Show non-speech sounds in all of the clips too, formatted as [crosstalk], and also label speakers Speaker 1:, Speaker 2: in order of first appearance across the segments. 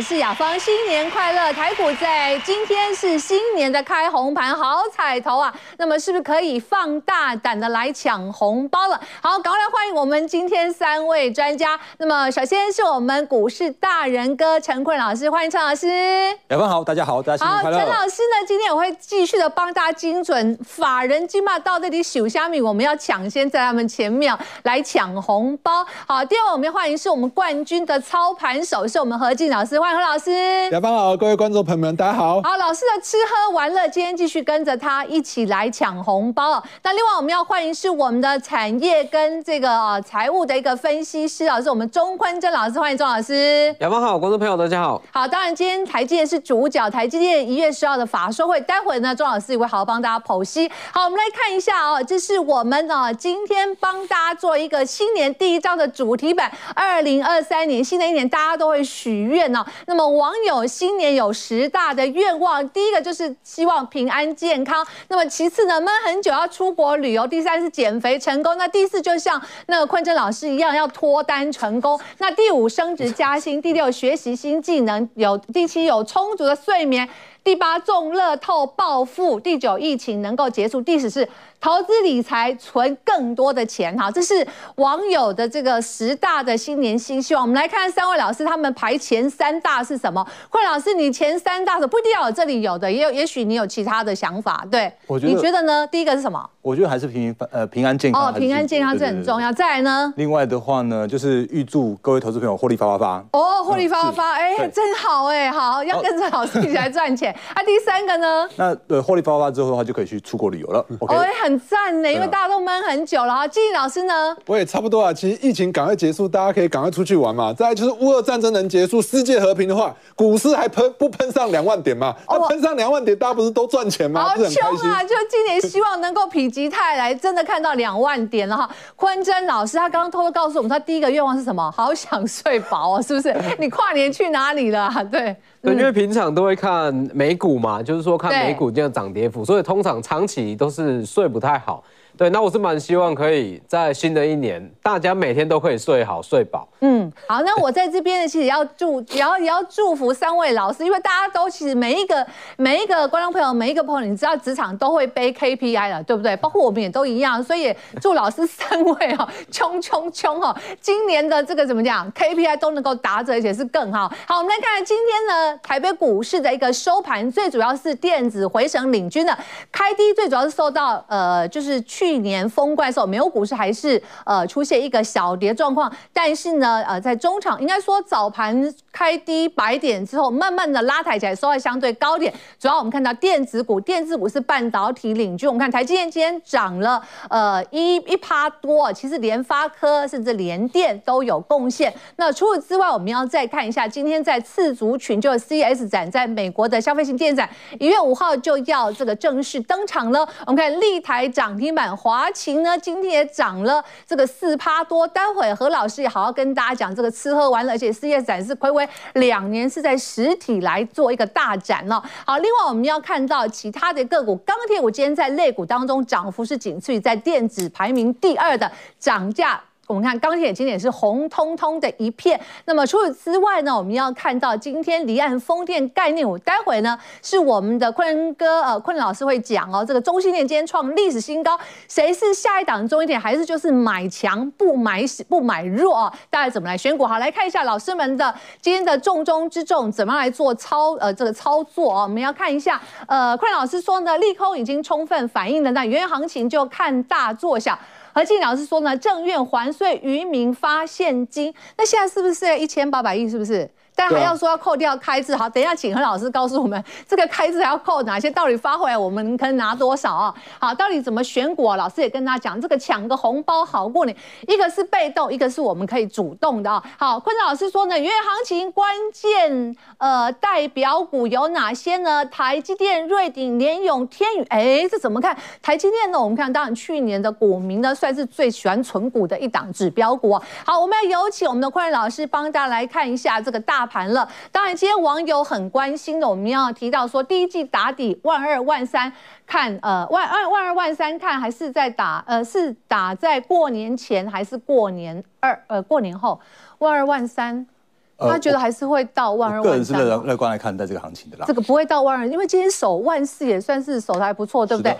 Speaker 1: 是雅芳，新年快乐！台股在今天是新年的开红盘，好彩头啊！那么是不是可以放大胆的来抢红包了？好，赶快来欢迎我们今天三位专家。那么首先是我们股市大人哥陈坤老师，欢迎陈老师。
Speaker 2: 雅芳好，大家好，大家新年快乐。
Speaker 1: 好，陈老师呢，今天我会继续的帮大家精准法人金马到这里数虾米，我们要抢先在他们前面来抢红包。好，第二位我们要欢迎是我们冠军的操盘手，是我们何静老师。欢迎何老师，
Speaker 3: 雅芳好，各位观众朋友们，大家好。
Speaker 1: 好，老师的吃喝玩乐，今天继续跟着他一起来抢红包。那另外我们要欢迎是我们的产业跟这个呃财务的一个分析师老师，我们钟坤正老师，欢迎钟老师。
Speaker 4: 雅芳好，观众朋友大家好。
Speaker 1: 好，当然今天台积电是主角，台积电一月十号的法说会，待会呢钟老师也会好好帮大家剖析。好，我们来看一下哦，这是我们呢今天帮大家做一个新年第一张的主题版，二零二三年新的一年大家都会许愿哦。那么网友新年有十大的愿望，第一个就是希望平安健康。那么其次呢，闷很久要出国旅游。第三是减肥成功。那第四就像那个坤真老师一样要脱单成功。那第五升职加薪。第六学习新技能。有第七有充足的睡眠。第八中乐透暴富。第九疫情能够结束。第十是。投资理财存更多的钱，哈，这是网友的这个十大的新年新希望。我们来看三位老师，他们排前三大是什么？坤老师，你前三大的不一定要有这里有的，也有，也许你有其他的想法。对，我觉得你觉得呢？第一个是什么？
Speaker 2: 我觉得还是平呃平安健康
Speaker 1: 哦，平安健康这很重要。再来呢？
Speaker 2: 另外的话呢，就是预祝各位投资朋友获利发发发。
Speaker 1: 哦，获利发发发，哎，真好哎，好，要跟着老师一起来赚钱。啊，第三个呢？
Speaker 2: 那对获利发发发之后的话，就可以去出国旅游了。OK。
Speaker 1: 很赞呢，因为大家都闷很久了哈。季老师呢？
Speaker 3: 我也差不多啊。其实疫情赶快结束，大家可以赶快出去玩嘛。再来就是乌俄战争能结束，世界和平的话，股市还喷不喷上两万点嘛？那喷上两万点，大家不是都赚钱吗？
Speaker 1: 好穷啊！就今年希望能够否极泰来，真的看到两万点了哈。坤真老师他刚刚偷偷告诉我们，他第一个愿望是什么？好想睡饱啊，是不是？你跨年去哪里了？对。
Speaker 4: 对，因为平常都会看美股嘛，就是说看美股这样涨跌幅，所以通常长期都是睡不太好。对，那我是蛮希望可以在新的一年，大家每天都可以睡好睡饱。
Speaker 1: 嗯，好，那我在这边呢，其实也要祝，也要也要祝福三位老师，因为大家都其实每一个每一个观众朋友，每一个朋友，你知道职场都会背 KPI 了，对不对？包括我们也都一样，所以祝老师三位哦，冲冲冲哦，今年的这个怎么讲，KPI 都能够达成，而且是更好。好，我们来看看今天呢，台北股市的一个收盘，最主要是电子回神领军的，开低最主要是受到呃，就是去。去年封关的时候，美国股市还是呃出现一个小跌状况，但是呢，呃，在中场应该说早盘开低百点之后，慢慢的拉抬起来，收在相对高点。主要我们看到电子股，电子股是半导体领军。我们看台积电今天涨了呃一一趴多，其实联发科甚至联电都有贡献。那除此之外，我们要再看一下今天在次族群，就是 CS 展，在美国的消费性电展，一月五号就要这个正式登场了。我们看立台涨停板。华勤呢，今天也涨了这个四趴多。待会何老师也好好跟大家讲这个吃喝玩乐，而且事业展是睽违两年是在实体来做一个大展了。好，另外我们要看到其他的个股，钢铁股今天在类股当中涨幅是仅次于在电子排名第二的涨价。我们看钢铁今天也是红彤彤的一片。那么除此之外呢，我们要看到今天离岸风电概念股，待会呢是我们的坤哥呃坤老师会讲哦。这个中兴电今天创历史新高，谁是下一档中兴电？还是就是买强不买不买弱啊？大家怎么来选股？好，来看一下老师们的今天的重中之重，怎么样来做操呃这个操作啊？我们要看一下呃坤老师说呢，利空已经充分反映了，那元月行情就看大做小。何静老师说呢，政院还税，于民发现金，那现在是不是一千八百亿？是不是？但还要说要扣掉开支，好，等一下请何老师告诉我们，这个开支还要扣哪些？到底发回来我们可以拿多少啊？好，到底怎么选股啊？老师也跟大家讲，这个抢个红包好过年，一个是被动，一个是我们可以主动的啊。好，坤老师说呢，元月行情关键呃代表股有哪些呢？台积电、瑞鼎、联咏、天宇，哎，这怎么看？台积电呢？我们看，当然去年的股民呢，算是最喜欢存股的一档指标股啊。好，我们要有请我们的坤老师帮大家来看一下这个大。盘了，当然，今天网友很关心的，我们要提到说，第一季打底万二万三，看呃万二万二万三，看还是在打呃是打在过年前还是过年二呃过年后万二万三。他觉得还是会到万二万三。
Speaker 2: 个人是乐乐观来看待这个行情的啦。
Speaker 1: 这个不会到万二，因为今天守万四也算是守的还不错，对不对？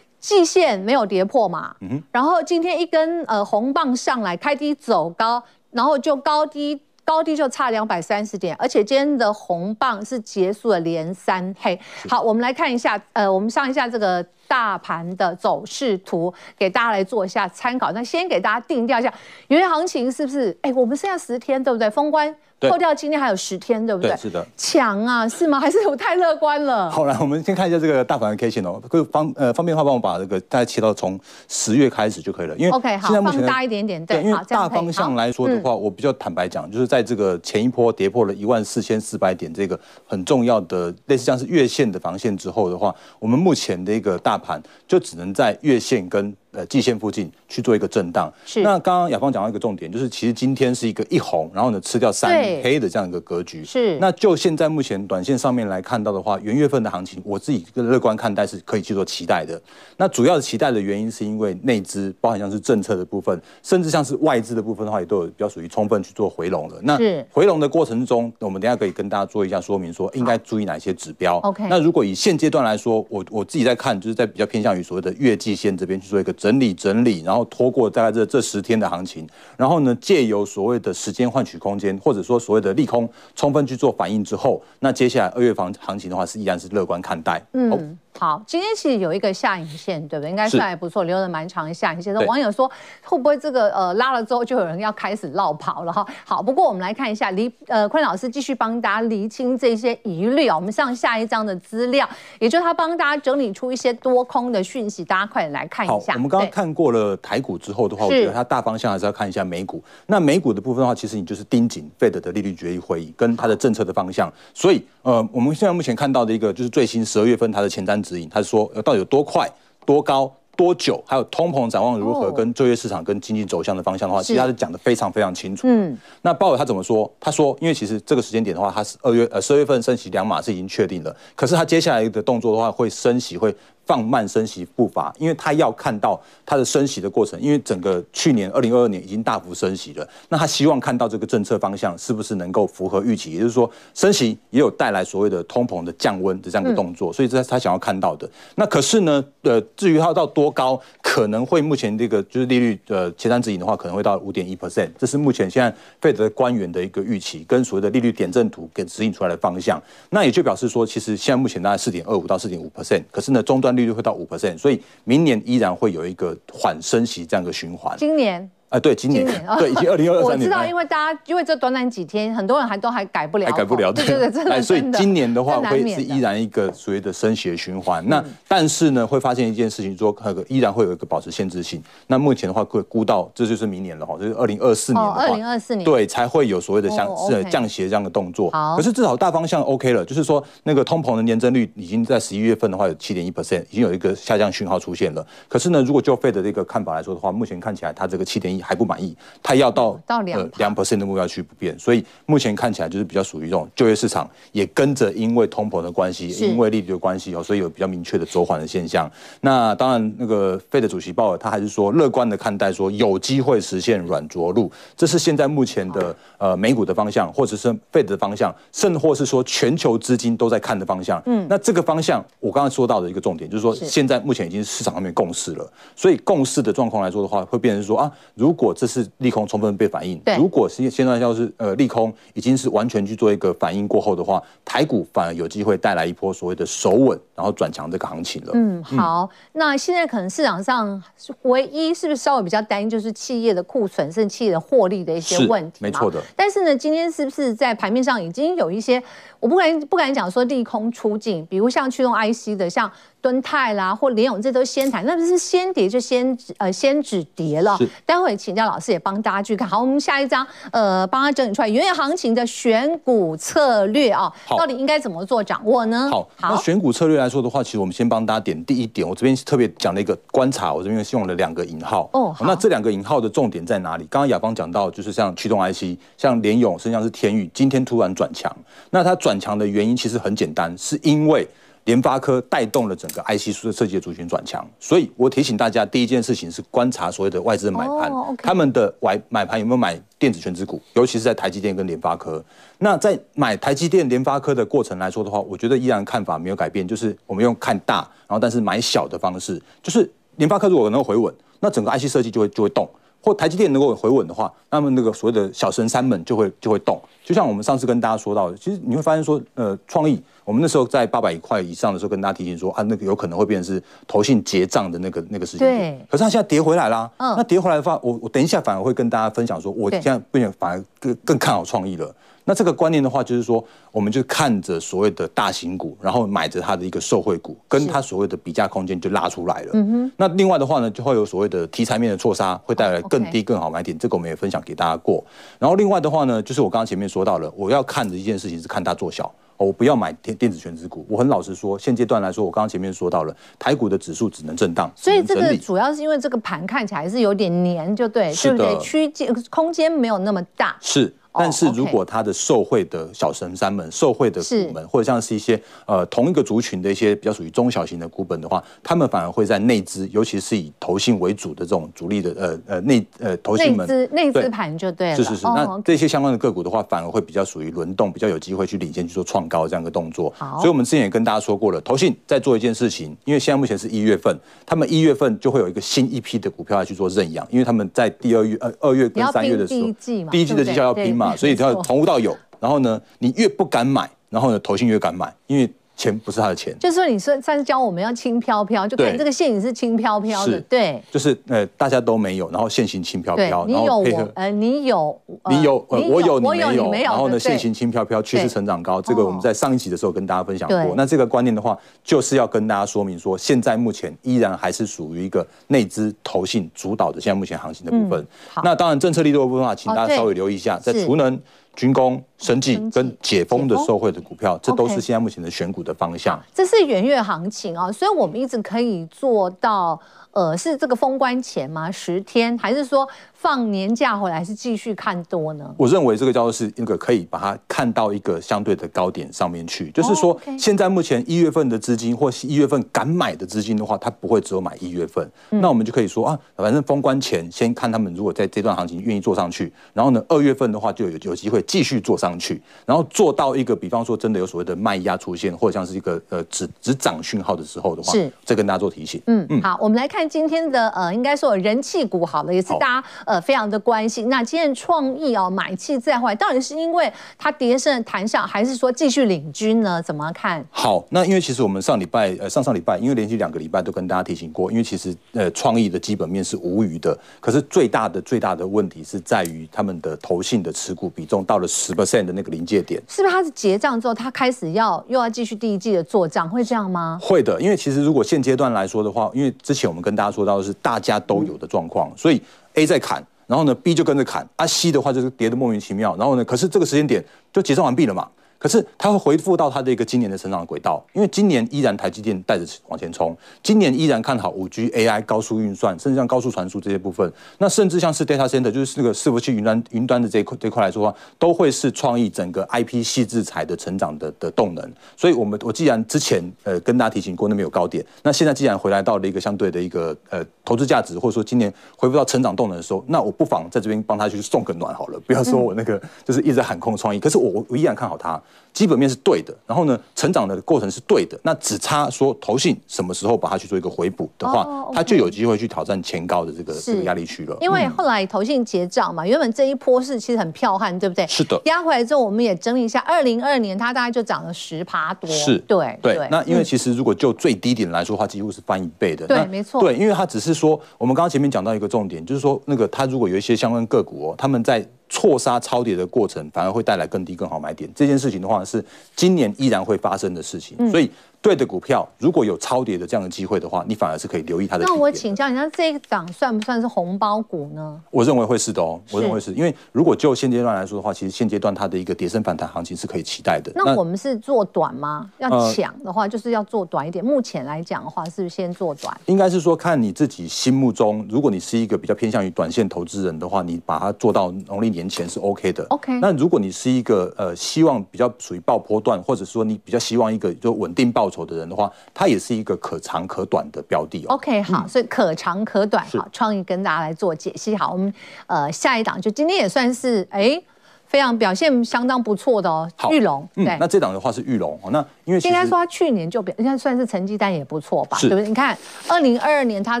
Speaker 1: 季线没有跌破嘛，嗯哼。然后今天一根呃红棒上来，开低走高，然后就高低高低就差两百三十点，而且今天的红棒是结束了连三黑。好，我们来看一下，呃，我们上一下这个大盘的走势图，给大家来做一下参考。那先给大家定调一下，原来行情是不是？哎，我们剩下十天，对不对？封关。扣掉今天还有十天，对不对？
Speaker 2: 对，是的。
Speaker 1: 强啊，是吗？[laughs] 还是我太乐观了？
Speaker 2: 好，来，我们先看一下这个大盘的 K 线哦。各位方呃方便的话，帮我把这个大概切到从十月开始就可以了。因为
Speaker 1: OK 好，放大一点点，对。
Speaker 2: 因为大方向来说的话，我比较坦白讲，就是在这个前一波跌破了一万四千四百点这个很重要的类似像是月线的防线之后的话，我们目前的一个大盘就只能在月线跟。呃，季线附近去做一个震荡。是。那刚刚雅芳讲到一个重点，就是其实今天是一个一红，然后呢吃掉三黑的这样一个格局。是。那就现在目前短线上面来看到的话，元月份的行情，我自己乐观看待是可以去做期待的。那主要的期待的原因是因为内资，包含像是政策的部分，甚至像是外资的部分的话，也都有比较属于充分去做回笼了。那回笼的过程中，我们等下可以跟大家做一下说明，说应该注意哪些指标。OK。那如果以现阶段来说，我我自己在看，就是在比较偏向于所谓的月季线这边去做一个。整理整理，然后拖过大概这这十天的行情，然后呢，借由所谓的时间换取空间，或者说所谓的利空充分去做反应之后，那接下来二月房行情的话是依然是乐观看待。嗯。
Speaker 1: 好，今天其实有一个下影线，对不对？应该算还不错，留了蛮长的下影线。网友说会不会这个呃拉了之后就有人要开始绕跑了哈？好，不过我们来看一下，离呃坤老师继续帮大家厘清这些疑虑啊。我们上下一张的资料，也就是他帮大家整理出一些多空的讯息，大家快点来看一下。
Speaker 2: 好，我们刚刚看过了台股之后的话，我觉得它大方向还是要看一下美股。那美股的部分的话，其实你就是盯紧 Fed 的利率决议会议跟它的政策的方向。所以呃，我们现在目前看到的一个就是最新十二月份它的前瞻指引，他是说到底有多快、多高、多久？还有通膨展望如何？跟就业市场、跟经济走向的方向的话，其实他是讲的非常非常清楚。嗯，那鲍尔他怎么说？他说，因为其实这个时间点的话，他是二月呃十二月份升息两码是已经确定了，可是他接下来的动作的话，会升息会。放慢升息步伐，因为他要看到他的升息的过程，因为整个去年二零二二年已经大幅升息了，那他希望看到这个政策方向是不是能够符合预期，也就是说升息也有带来所谓的通膨的降温的这样的动作，所以这是他想要看到的。那可是呢，呃，至于它到多高，可能会目前这个就是利率的前瞻指引的话，可能会到五点一 percent，这是目前现在费德官员的一个预期，跟所谓的利率点阵图给指引出来的方向。那也就表示说，其实现在目前大概四点二五到四点五 percent，可是呢，终端利率会到五 percent，所以明年依然会有一个缓升息这样的循环。
Speaker 1: 今年。
Speaker 2: 啊，对，今年，今年 [laughs] 对，已经二零二三年。
Speaker 1: 我知道，因为大家因为这短短几天，很多人还都还改不了，
Speaker 2: 还改不了，
Speaker 1: 对对对，真的。
Speaker 2: 所以今年的话会是依然一个所谓的升息的循环。那但是呢，会发现一件事情，说那个依然会有一个保持限制性。那目前的话会估到，这就是明年了哈，就是二零二四年的话，二零二四年对才会有所谓的降是降息这样的动作。好，可是至少大方向 OK 了，就是说那个通膨的年增率已经在十一月份的话有七点一 percent，已经有一个下降讯号出现了。可是呢，如果就 Fed 的这个看法来说的话，目前看起来它这个七点一还不满意。它要到到两两 percent 的目标去不变，所以目前看起来就是比较属于这种就业市场也跟着因为通膨的关系，因为利率的关系哦，所以有比较明确的走缓的现象。那当然，那个 Fed 主席鲍尔他还是说乐观的看待，说有机会实现软着陆，这是现在目前的呃美股的方向，或者是 Fed 的方向，甚或是说全球资金都在看的方向。嗯，那这个方向我刚才说到的一个重点就是说，现在目前已经市场上面共识了，所以共识的状况来说的话，会变成说啊，如果这是利空充分被反映，如果是现在要是呃利空已经是完全去做一个反应过后的话，台股反而有机会带来一波所谓的守稳，然后转强这个行情了。嗯，
Speaker 1: 好，那现在可能市场上唯一是不是稍微比较担心，就是企业的库存，甚至企业的获利的一些问题，
Speaker 2: 没错的。
Speaker 1: 但是呢，今天是不是在盘面上已经有一些，我不敢不敢讲说利空出尽，比如像驱动 IC 的，像。敦泰啦，或联咏，这都先谈，那不是先跌就先呃先止跌了。待会请教老师也帮大家去看。好，我们下一张，呃，帮他整理出来元月行情的选股策略啊，到底应该怎么做掌握呢？
Speaker 2: 好，好，那选股策略来说的话，其实我们先帮大家点第一点，我这边特别讲了一个观察，我这边用了两个引号。哦，好，那这两个引号的重点在哪里？刚刚雅芳讲到，就是像驱动 IC，像联咏，甚至像是天宇，今天突然转强，那它转强的原因其实很简单，是因为。联发科带动了整个 IC 设计的族群转强，所以我提醒大家，第一件事情是观察所谓的外资的买盘，oh. 他们的买买盘有没有买电子权值股，尤其是在台积电跟联发科。那在买台积电、联发科的过程来说的话，我觉得依然看法没有改变，就是我们用看大，然后但是买小的方式，就是联发科如果能够回稳，那整个 IC 设计就会就会动。或台积电能够回稳的话，那么那个所谓的小神三们就会就会动。就像我们上次跟大家说到的，其实你会发现说，呃，创意，我们那时候在八百块以上的时候，跟大家提醒说啊，那个有可能会变成是投信结账的那个那个时间点。对。可是它现在跌回来啦。嗯。那跌回来的话，我我等一下反而会跟大家分享说，我现在变得反而更更看好创意了。那这个观念的话，就是说，我们就看着所谓的大型股，然后买着它的一个受惠股，跟它所谓的比价空间就拉出来了。嗯哼。那另外的话呢，就会有所谓的题材面的错杀，会带来更低更好买点。这个我们也分享给大家过。然后另外的话呢，就是我刚刚前面说到了，我要看的一件事情是看大做小。我不要买电电子权值股。我很老实说，现阶段来说，我刚刚前面说到了，台股的指数只能震荡。
Speaker 1: 所以这个主要是因为这个盘看起来是有点黏，就对，是对不对？区间空间没有那么大。
Speaker 2: 是。但是如果他的受贿的小神山们、受贿的股们，或者像是一些呃同一个族群的一些比较属于中小型的股本的话，他们反而会在内资，尤其是以投信为主的这种主力的呃呃内呃投信们
Speaker 1: 内资盘就对了。
Speaker 2: 是是是，那这些相关的个股的话，反而会比较属于轮动，比较有机会去领先去做创高这样一个动作。好，所以我们之前也跟大家说过了，投信在做一件事情，因为现在目前是一月份，他们一月份就会有一个新一批的股票要去做认养，因为他们在第二月呃二月跟三月的时候，第一季嘛，第一季的绩效要拼嘛，[laughs] 所以它要从无到有，然后呢，你越不敢买，然后呢，投信越敢买，因为。钱不是他的钱，
Speaker 1: 就是说，你说上次教我们要轻飘飘，就看这个线也是轻飘飘的，对，
Speaker 2: 就是呃大家都没有，然后线型轻飘飘，
Speaker 1: 你有我呃你有
Speaker 2: 你有呃我有你没有，然后呢线型轻飘飘，趋势成长高，这个我们在上一集的时候跟大家分享过。那这个观念的话，就是要跟大家说明说，现在目前依然还是属于一个内资投信主导的现在目前行情的部分。那当然政策力度的部分的话，请大家稍微留意一下，在储能。军工、生技跟解封的受惠的股票，这都是现在目前的选股的方向。
Speaker 1: 这是元月行情啊，所以我们一直可以做到。呃，是这个封关前吗？十天，还是说放年假回来是继续看多呢？
Speaker 2: 我认为这个叫做是一个可以把它看到一个相对的高点上面去，就是说现在目前一月份的资金或一月份敢买的资金的话，它不会只有买一月份。那我们就可以说啊，反正封关前先看他们如果在这段行情愿意做上去，然后呢，二月份的话就有有机会继续做上去，然后做到一个比方说真的有所谓的卖压出现，或者像是一个呃只只涨讯号的时候的话，是再跟大家做提醒。嗯嗯，好，我们来看。今天的呃，应该说人气股好了，也是大家呃非常的关心。那今天创意哦，买气再坏，到底是因为它跌升弹上，还是说继续领军呢？怎么看？好，那因为其实我们上礼拜呃上上礼拜，因为连续两个礼拜都跟大家提醒过，因为其实呃创意的基本面是无虞的，可是最大的最大的问题是在于他们的投信的持股比重到了十 percent 的那个临界点，是不是？它是结账之后，它开始要又要继续第一季的做账，会这样吗？会的，因为其实如果现阶段来说的话，因为之前我们跟大家说到的是大家都有的状况，所以 A 在砍，然后呢 B 就跟着砍，啊 C 的话就是跌得莫名其妙，然后呢，可是这个时间点就结算完毕了嘛。可是它会回复到它的一个今年的成长轨道，因为今年依然台积电带着往前冲，今年依然看好五 G、AI、高速运算，甚至像高速传输这些部分。那甚至像是 data center，就是那个伺服器云端云端的这一块这块来说的话，都会是创意整个 IP 矽智财的成长的的动能。所以，我们我既然之前呃跟大家提醒过那边有高点，那现在既然回来到了一个相对的一个呃投资价值，或者说今年回复到成长动能的时候，那我不妨在这边帮他去送个暖好了，不要说我那个就是一直喊空创意，可是我我依然看好它。基本面是对的，然后呢，成长的过程是对的，那只差说投信什么时候把它去做一个回补的话，它、oh, okay. 就有机会去挑战前高的这个这个压力区了。因为后来投信结账嘛，原本这一波是其实很彪悍，对不对？是的。压回来之后，我们也整理一下，二零二二年它大概就涨了十趴多。是，对对。对那因为其实如果就最低点来说的话，几乎是翻一倍的。对，没错。对，因为它只是说，我们刚刚前面讲到一个重点，就是说那个它如果有一些相关个股哦，他们在。错杀超跌的过程，反而会带来更低更好买点。这件事情的话，是今年依然会发生的事情，所以。对的股票，如果有超跌的这样的机会的话，你反而是可以留意它的。那我请教你，那这一档算不算是红包股呢？我认为会是的哦，我认为是因为如果就现阶段来说的话，其实现阶段它的一个跌升反弹行情是可以期待的。那我们是做短吗？要抢的话，就是要做短一点。目前来讲的话，是不是先做短？应该是说看你自己心目中，如果你是一个比较偏向于短线投资人的话，你把它做到农历年前是 OK 的。OK。那如果你是一个呃希望比较属于爆波段，或者说你比较希望一个就稳定爆。酬的人的话，它也是一个可长可短的标的哦。
Speaker 1: OK，好，所以可长可短，好，创意跟大家来做解析。好，我们呃下一档就今天也算是哎。非常表现相当不错的哦，玉龙。
Speaker 2: 嗯，那这档的话是玉龙哦。那因为
Speaker 1: 应该说它去年就表，应该算是成绩单也不错吧？对不对？你看，二零二二年它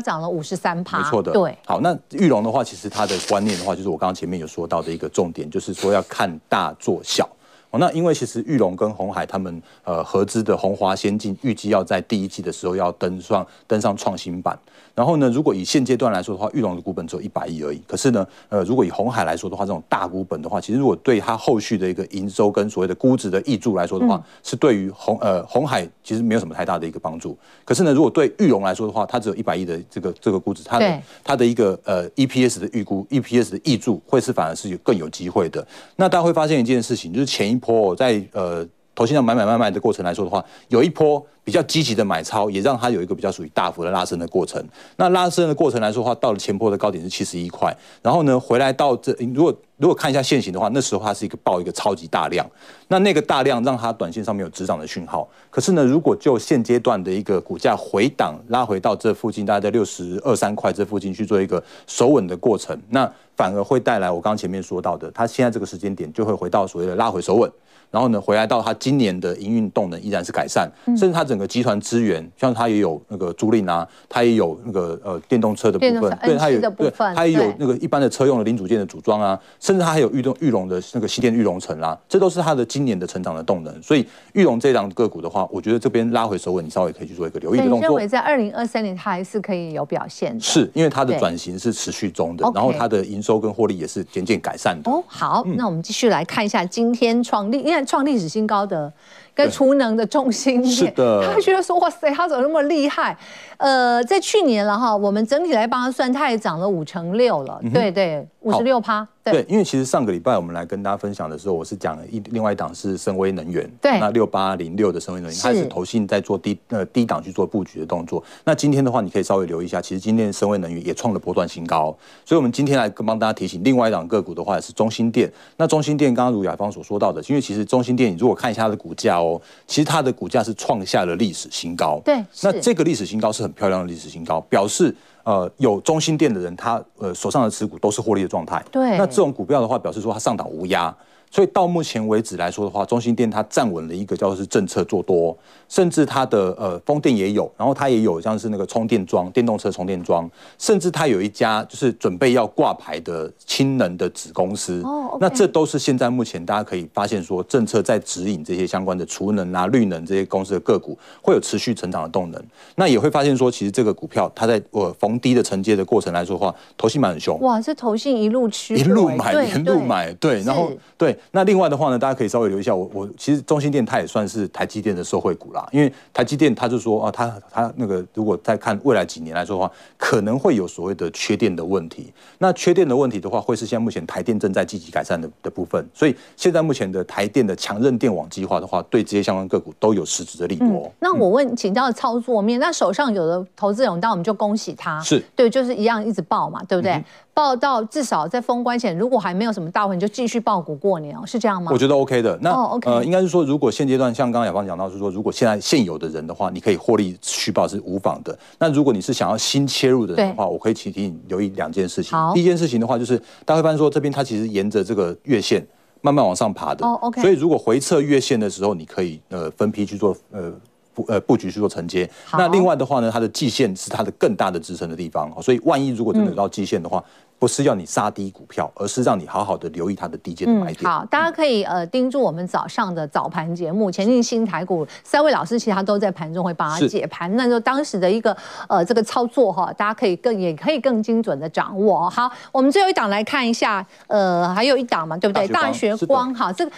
Speaker 1: 涨了五十三趴，
Speaker 2: 没错的。对，好，那玉龙的话，其实它的观念的话，就是我刚刚前面有说到的一个重点，就是说要看大做小。哦，那因为其实玉龙跟红海他们呃合资的红华先进，预计要在第一季的时候要登上登上创新版。然后呢，如果以现阶段来说的话，玉龙的股本只有一百亿而已。可是呢，呃，如果以红海来说的话，这种大股本的话，其实如果对它后续的一个营收跟所谓的估值的挹注来说的话，嗯、是对于红呃红海其实没有什么太大的一个帮助。可是呢，如果对玉龙来说的话，它只有一百亿的这个这个估值，它的它的一个呃 EPS 的预估，EPS 的挹注会是反而是有更有机会的。那大家会发现一件事情，就是前一波在呃投信上买买卖卖的过程来说的话，有一波。比较积极的买超，也让它有一个比较属于大幅的拉升的过程。那拉升的过程来说的话，到了前波的高点是七十一块，然后呢，回来到这，如果如果看一下线型的话，那时候它是一个爆一个超级大量，那那个大量让它短线上面有止涨的讯号。可是呢，如果就现阶段的一个股价回档拉回到这附近，大概在六十二三块这附近去做一个守稳的过程，那反而会带来我刚刚前面说到的，它现在这个时间点就会回到所谓的拉回守稳。然后呢，回来到它今年的营运动能依然是改善，甚至它整个集团资源，像它也有那个租赁啊，它也有那个呃电动车的部分，对，它有对，它也有那个一般的车用的零组件的组装啊，甚至它还有裕隆裕隆的那个西电裕隆城啦，这都是它的今年的成长的动能。所以裕隆这档个股的话，我觉得这边拉回首尾，你稍微可以去做一个留意的动作。
Speaker 1: 认为在二零二三年它还是可以有表现的，
Speaker 2: 是因为它的转型是持续中的，然后它的营收跟获利也是渐渐改善的。
Speaker 1: 哦，好，那我们继续来看一下今天创立，因为创历史新高。的跟储能的中心点，是的，他觉得说哇塞，他怎么那么厉害？呃，在去年了哈，我们整体来帮他算，它也涨了五成六了，对对，五十六趴。
Speaker 2: 对，因为其实上个礼拜我们来跟大家分享的时候，我是讲了一另外一档是深威能源，
Speaker 1: 对，
Speaker 2: 那六八零六的深威能源，它是投信在做低呃低档去做布局的动作。那今天的话，你可以稍微留意一下，其实今天深威能源也创了波段新高，所以我们今天来跟帮大家提醒另外一档个股的话是中心电。那中心电刚刚如雅芳所说到的，因为其实中心电你如果看一下它的股价哦，其实它的股价是创下了历史新高，
Speaker 1: 对，
Speaker 2: 那这个历史新高是很漂亮的历史新高，表示。呃，有中心店的人，他呃手上的持股都是获利的状态。
Speaker 1: 对，
Speaker 2: 那这种股票的话，表示说它上档无压。所以到目前为止来说的话，中兴电它站稳了一个叫做是政策做多，甚至它的呃风电也有，然后它也有像是那个充电桩、电动车充电桩，甚至它有一家就是准备要挂牌的氢能的子公司。哦，那这都是现在目前大家可以发现说，政策在指引这些相关的储能啊、绿能这些公司的个股会有持续成长的动能。那也会发现说，其实这个股票它在呃逢低的承接的过程来说的话，投信买很凶。
Speaker 1: 哇，这投信一路吃，
Speaker 2: 一路买，一路买，对，然后对。那另外的话呢，大家可以稍微留意一下，我我其实中兴电它也算是台积电的受惠股啦，因为台积电它就说啊，它它那个如果再看未来几年来说的话，可能会有所谓的缺电的问题。那缺电的问题的话，会是现在目前台电正在积极改善的的部分。所以现在目前的台电的强韧电网计划的话，对这些相关个股都有实质的利多。
Speaker 1: 嗯、那我问，请教操作面，那手上有的投资人，那我们就恭喜他，
Speaker 2: 是对，
Speaker 1: 就是一样一直报嘛，对不对？嗯抱到至少在封关前，如果还没有什么大问你，就继续报股过年哦，是这样吗？
Speaker 2: 我觉得 OK 的。那、oh, okay. 呃，应该是说，如果现阶段像刚刚雅芳讲到，是说如果现在现有的人的话，你可以获利续报是无妨的。那如果你是想要新切入的人的话，我可以提提你留意两件事情。
Speaker 1: 好，
Speaker 2: 第一件事情的话，就是大家会发现说，这边它其实沿着这个月线慢慢往上爬的。
Speaker 1: 哦、oh,，OK。
Speaker 2: 所以如果回撤月线的时候，你可以呃分批去做呃。布呃布局去做承接，那另外的话呢，它的季线是它的更大的支撑的地方，所以万一如果真的有到季线的话，嗯、不是要你杀低股票，而是让你好好的留意它的低阶的买点。
Speaker 1: 嗯、好，大家可以呃盯住我们早上的早盘节目，前进新台股三位老师其实他都在盘中会帮他解盘，那就当时的一个呃这个操作哈，大家可以更也可以更精准的掌握。好，我们最后一档来看一下，呃，还有一档嘛，对不对？大学光哈，这个。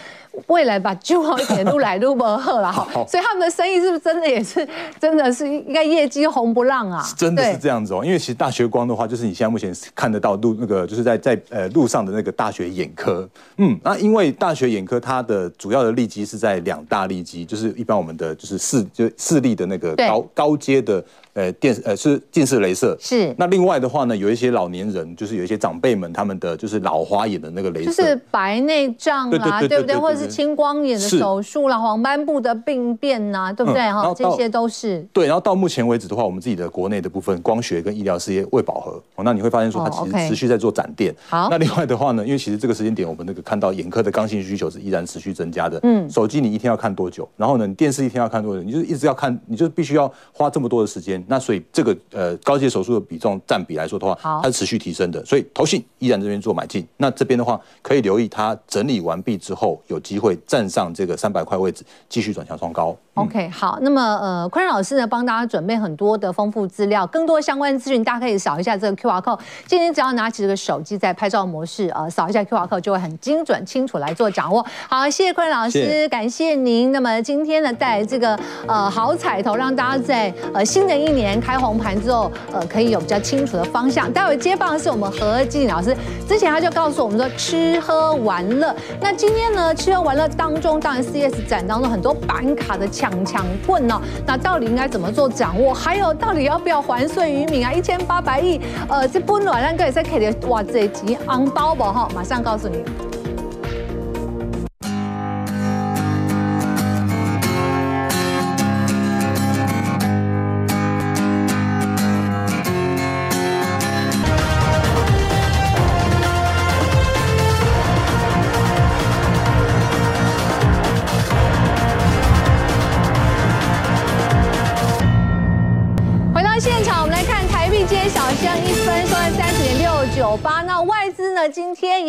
Speaker 1: 未来把，就好一点路来路不好了哈 [laughs] [laughs] 所以他们的生意是不是真的也是真的是应该业绩红不浪啊？
Speaker 2: 真的是这样子哦，因为其实大学光的话，就是你现在目前看得到路诉那个就是在在呃路上的那个大学眼科，嗯，那因为大学眼科它的主要的利基是在两大利基，就是一般我们的就是视就视力的那个高高阶的。呃，电呃是近视雷射
Speaker 1: 是。
Speaker 2: 那另外的话呢，有一些老年人，就是有一些长辈们，他们的就是老花眼的那个雷射，
Speaker 1: 就是白内障啊，对不对？或者是青光眼的手术啦，黄斑部的病变呐，对不对？哈，这些都是。
Speaker 2: 对，然后到目前为止的话，我们自己的国内的部分光学跟医疗事业未饱和，哦，那你会发现说它其实持续在做展店。
Speaker 1: 好。
Speaker 2: 那另外的话呢，因为其实这个时间点，我们那个看到眼科的刚性需求是依然持续增加的。嗯。手机你一天要看多久？然后呢，你电视一天要看多久？你就一直要看，你就必须要花这么多的时间。那所以这个。呃，高阶手术的比重占比来说的话，它是持续提升的，所以投信依然这边做买进。那这边的话，可以留意它整理完毕之后，有机会站上这个三百块位置，继续转向创高。
Speaker 1: OK，好，那么呃，坤老师呢，帮大家准备很多的丰富资料，更多相关资讯，大家可以扫一下这个 QR code。今天只要拿起这个手机，在拍照模式，呃，扫一下 QR code，就会很精准、清楚来做掌握。好，谢谢坤老师，感谢。您。那么今天呢，带来这个呃好彩头，让大家在呃新的一年开红盘之后，呃，可以有比较清楚的方向。待会接棒的是我们何静老师，之前他就告诉我们说吃喝玩乐。那今天呢，吃喝玩乐当中，当然 CES 展当中很多板卡的。抢抢棍哦？那到底应该怎么做掌握？还有到底要不要还税于民啊？一千八百亿，呃，这不暖烂个也在可以哇，这集昂包不哈？马上告诉你。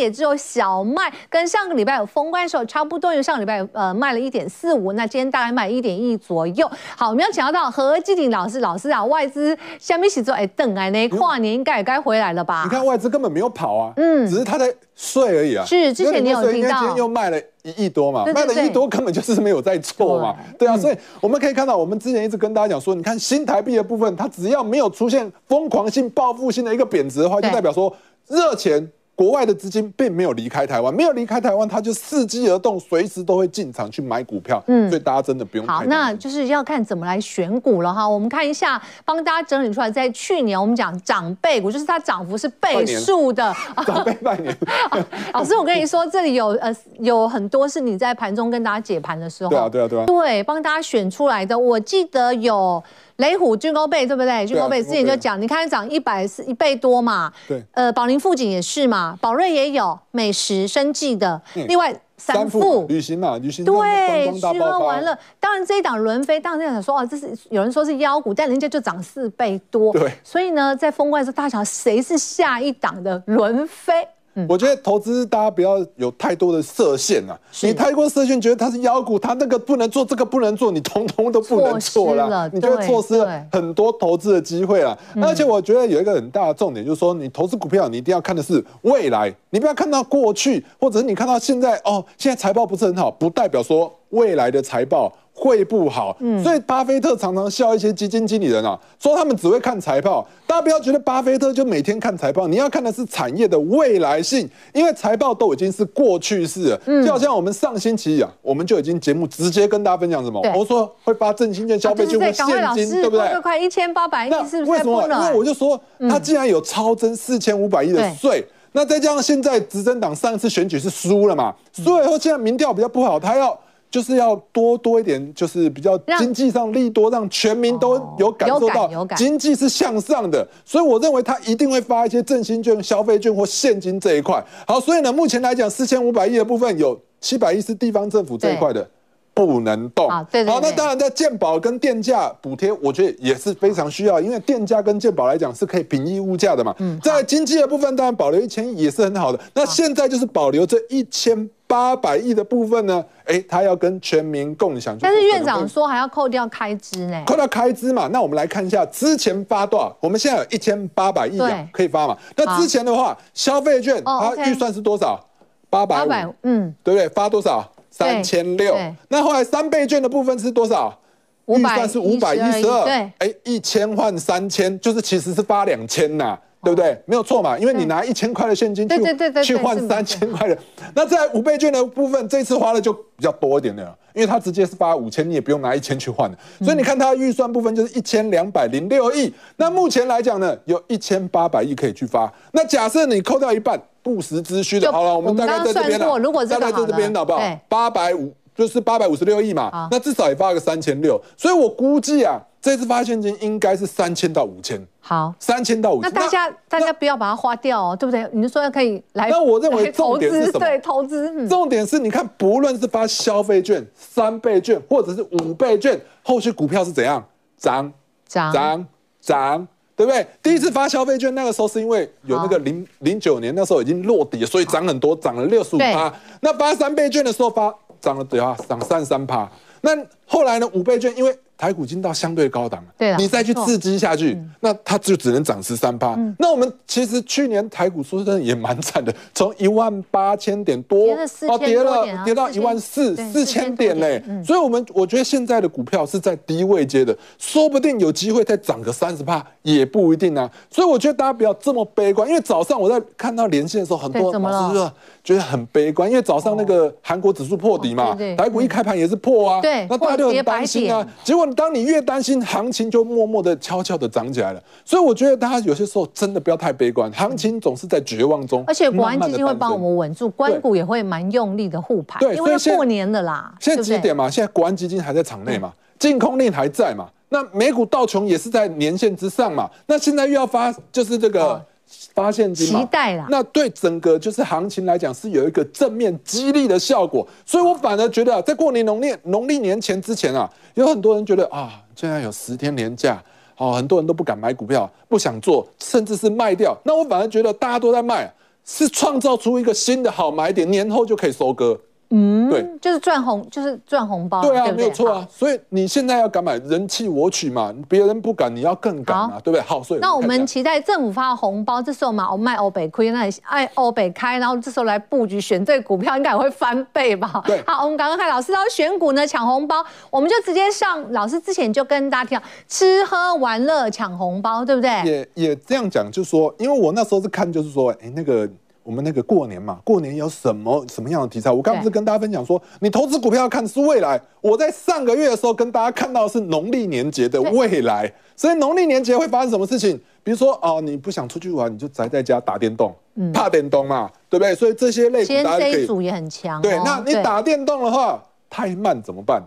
Speaker 1: 也只有小麦跟上个礼拜有封关的时候差不多，因为上个礼拜呃卖了一点四五，那今天大概卖一点一左右。好，我们要请教到何基鼎老师，老师啊，外资下面写作哎，等哎，呢跨年应该也该回来了吧？
Speaker 3: 你看外资根本没有跑啊，嗯，只是他在睡而已啊。
Speaker 1: 是，之前你有听到，
Speaker 3: 今天又卖了一亿多嘛，卖了一亿多根本就是没有在做嘛，对啊，所以我们可以看到，我们之前一直跟大家讲说，你看新台币的部分，它只要没有出现疯狂性、报复性的一个贬值的话，就代表说热钱。国外的资金并没有离开台湾，没有离开台湾，它就伺机而动，随时都会进场去买股票。嗯，所以大家真的不用太。
Speaker 1: 好，那就是要看怎么来选股了哈。我们看一下，帮大家整理出来，在去年我们讲长辈股，就是它涨幅是倍数的。[laughs]
Speaker 3: 长辈半年。[laughs]
Speaker 1: 老师，我跟你说，这里有呃有很多是你在盘中跟大家解盘的时候，
Speaker 3: 对啊对啊对啊，
Speaker 1: 对，帮大家选出来的。我记得有。雷虎军工倍对不对？军工倍之前就讲，你看涨一百是一倍多嘛。
Speaker 3: 对。
Speaker 1: 呃，宝林富锦也是嘛，宝瑞也有，美食生技的，另外三富
Speaker 3: 旅行嘛，旅行
Speaker 1: 对，吃喝玩乐。当然这一档轮飞，当然想说哦，这是有人说是妖股，但人家就涨四倍多。
Speaker 3: 对。
Speaker 1: 所以呢，在封关的时候，大家想谁是下一档的轮飞？
Speaker 3: 我觉得投资大家不要有太多的设限啊！你太过设限，觉得它是妖股，它那个不能做，这个不能做，你通通都不能做了，你就会错失了很多投资的机会了。而且我觉得有一个很大的重点，就是说你投资股票，你一定要看的是未来，你不要看到过去，或者是你看到现在哦，现在财报不是很好，不代表说未来的财报。会不好，所以巴菲特常常笑一些基金经理人啊，说他们只会看财报。大家不要觉得巴菲特就每天看财报，你要看的是产业的未来性，因为财报都已经是过去式了。就好像我们上星期啊，我们就已经节目直接跟大家分享什么，我说会发振兴券消费券或现金，对不对？
Speaker 1: 快一千八百亿，是不是？
Speaker 3: 为什么？因为我就说，他既然有超增四千五百亿的税，那再加上现在执政党上一次选举是输了嘛，输了以后现在民调比较不好，他要。就是要多多一点，就是比较经济上利多，让全民都有感受到经济是向上的。所以我认为他一定会发一些振兴券、消费券或现金这一块。好，所以呢，目前来讲，四千五百亿的部分有七百亿是地方政府这一块的不能动。好，那当然在健保跟电价补贴，我觉得也是非常需要，因为电价跟健保来讲是可以平抑物价的嘛。在经济的部分，当然保留一千亿也是很好的。那现在就是保留这一千。八百亿的部分呢？哎，他要跟全民共享。
Speaker 1: 但是院长说还要扣掉开支呢？
Speaker 3: 扣掉开支嘛？那我们来看一下之前发多少？我们现在有一千八百亿可以发嘛？那之前的话，消费券它预算是多少？八百五，嗯，对不对？发多少？三千六。那后来三倍券的部分是多少？预算是五百一十二。对，哎，一千换三千，就是其实是发两千呐。[laughs] 对不对？没有错嘛，因为你拿一千块的现金去去换三千块的，那在五倍券的部分，这次花的就比较多一点的，因为它直接是发五千，你也不用拿一千去换的，所以你看它预算部分就是一千两百零六亿。那目前来讲呢，有一千八百亿可以去发。那假设你扣掉一半不时之需的，好了，我们大概在这边了，大概在这边好不好？八百五就是八百五十六亿嘛，那至少也发个三千六，所以我估计啊。这次发现金应该是三千到五千，
Speaker 1: 好，
Speaker 3: 三千到五千。
Speaker 1: 那大家大家不要把它花掉哦，对不对？你说要可以来，
Speaker 3: 那我认为重点是什么？
Speaker 1: 对，投资。
Speaker 3: 重点是你看，不论是发消费券、三倍券，或者是五倍券，后续股票是怎样涨涨涨涨，对不对？第一次发消费券那个时候是因为有那个零零九年那时候已经落底，所以涨很多，涨了六十五趴。那发三倍券的时候发涨了对啊，涨三十三趴。那后来呢？五倍券因为台股已经到相对高档了，对啊，你再去刺激下去，那它就只能涨十三趴。那我们其实去年台股说真的也蛮惨的，从一万八千点多哦，跌了跌到一万四四千点嘞。所以，我们我觉得现在的股票是在低位接的，说不定有机会再涨个三十趴，也不一定啊。所以，我觉得大家不要这么悲观，因为早上我在看到连线的时候，很多老师说觉得很悲观，因为早上那个韩国指数破底嘛，台股一开盘也是破啊，对，那大家就很担心啊。结果当你越担心，行情就默默的、悄悄的涨起来了。所以我觉得大家有些时候真的不要太悲观，行情总是在绝望中。
Speaker 1: 而且国安基金会帮我们稳住，关股也会蛮用力的护盘。对，因为要过年了啦。
Speaker 3: 现在几点嘛？现在国安基金还在场内嘛？净空令还在嘛？那美股道琼也是在年线之上嘛？那现在又要发，就是这个。发现金嘛，期待啦，那对整个就是行情来讲是有一个正面激励的效果，所以我反而觉得啊在过年农历农历年前之前啊，有很多人觉得啊，现在有十天年假，哦，很多人都不敢买股票，不想做，甚至是卖掉。那我反而觉得大家都在卖，是创造出一个新的好买点，年后就可以收割。
Speaker 1: 嗯，对，就是赚红，就是赚红包，
Speaker 3: 对啊，没有错啊。所以你现在要敢买，人弃我取嘛，别人不敢，你要更敢嘛，对不对？好，所以
Speaker 1: 那我们期待政府发红包，这时候嘛，我卖欧北亏，那爱欧北开，然后这时候来布局选对股票，应该会翻倍吧？对。好，我们刚刚看老师，然后选股呢，抢红包，我们就直接上老师之前就跟大家提到，吃喝玩乐抢红包，对不对？
Speaker 3: 也也这样讲，就是说，因为我那时候是看，就是说，哎，那个。我们那个过年嘛，过年有什么什么样的题材？我刚不是跟大家分享说，你投资股票要看的是未来。我在上个月的时候跟大家看到的是农历年节的未来，所以农历年节会发生什么事情？比如说哦，你不想出去玩，你就宅在家打电动，怕电动嘛，对不对？所以这些类型大家可以。
Speaker 1: 组也很强。
Speaker 3: 对，那你打电动的话太慢怎么办？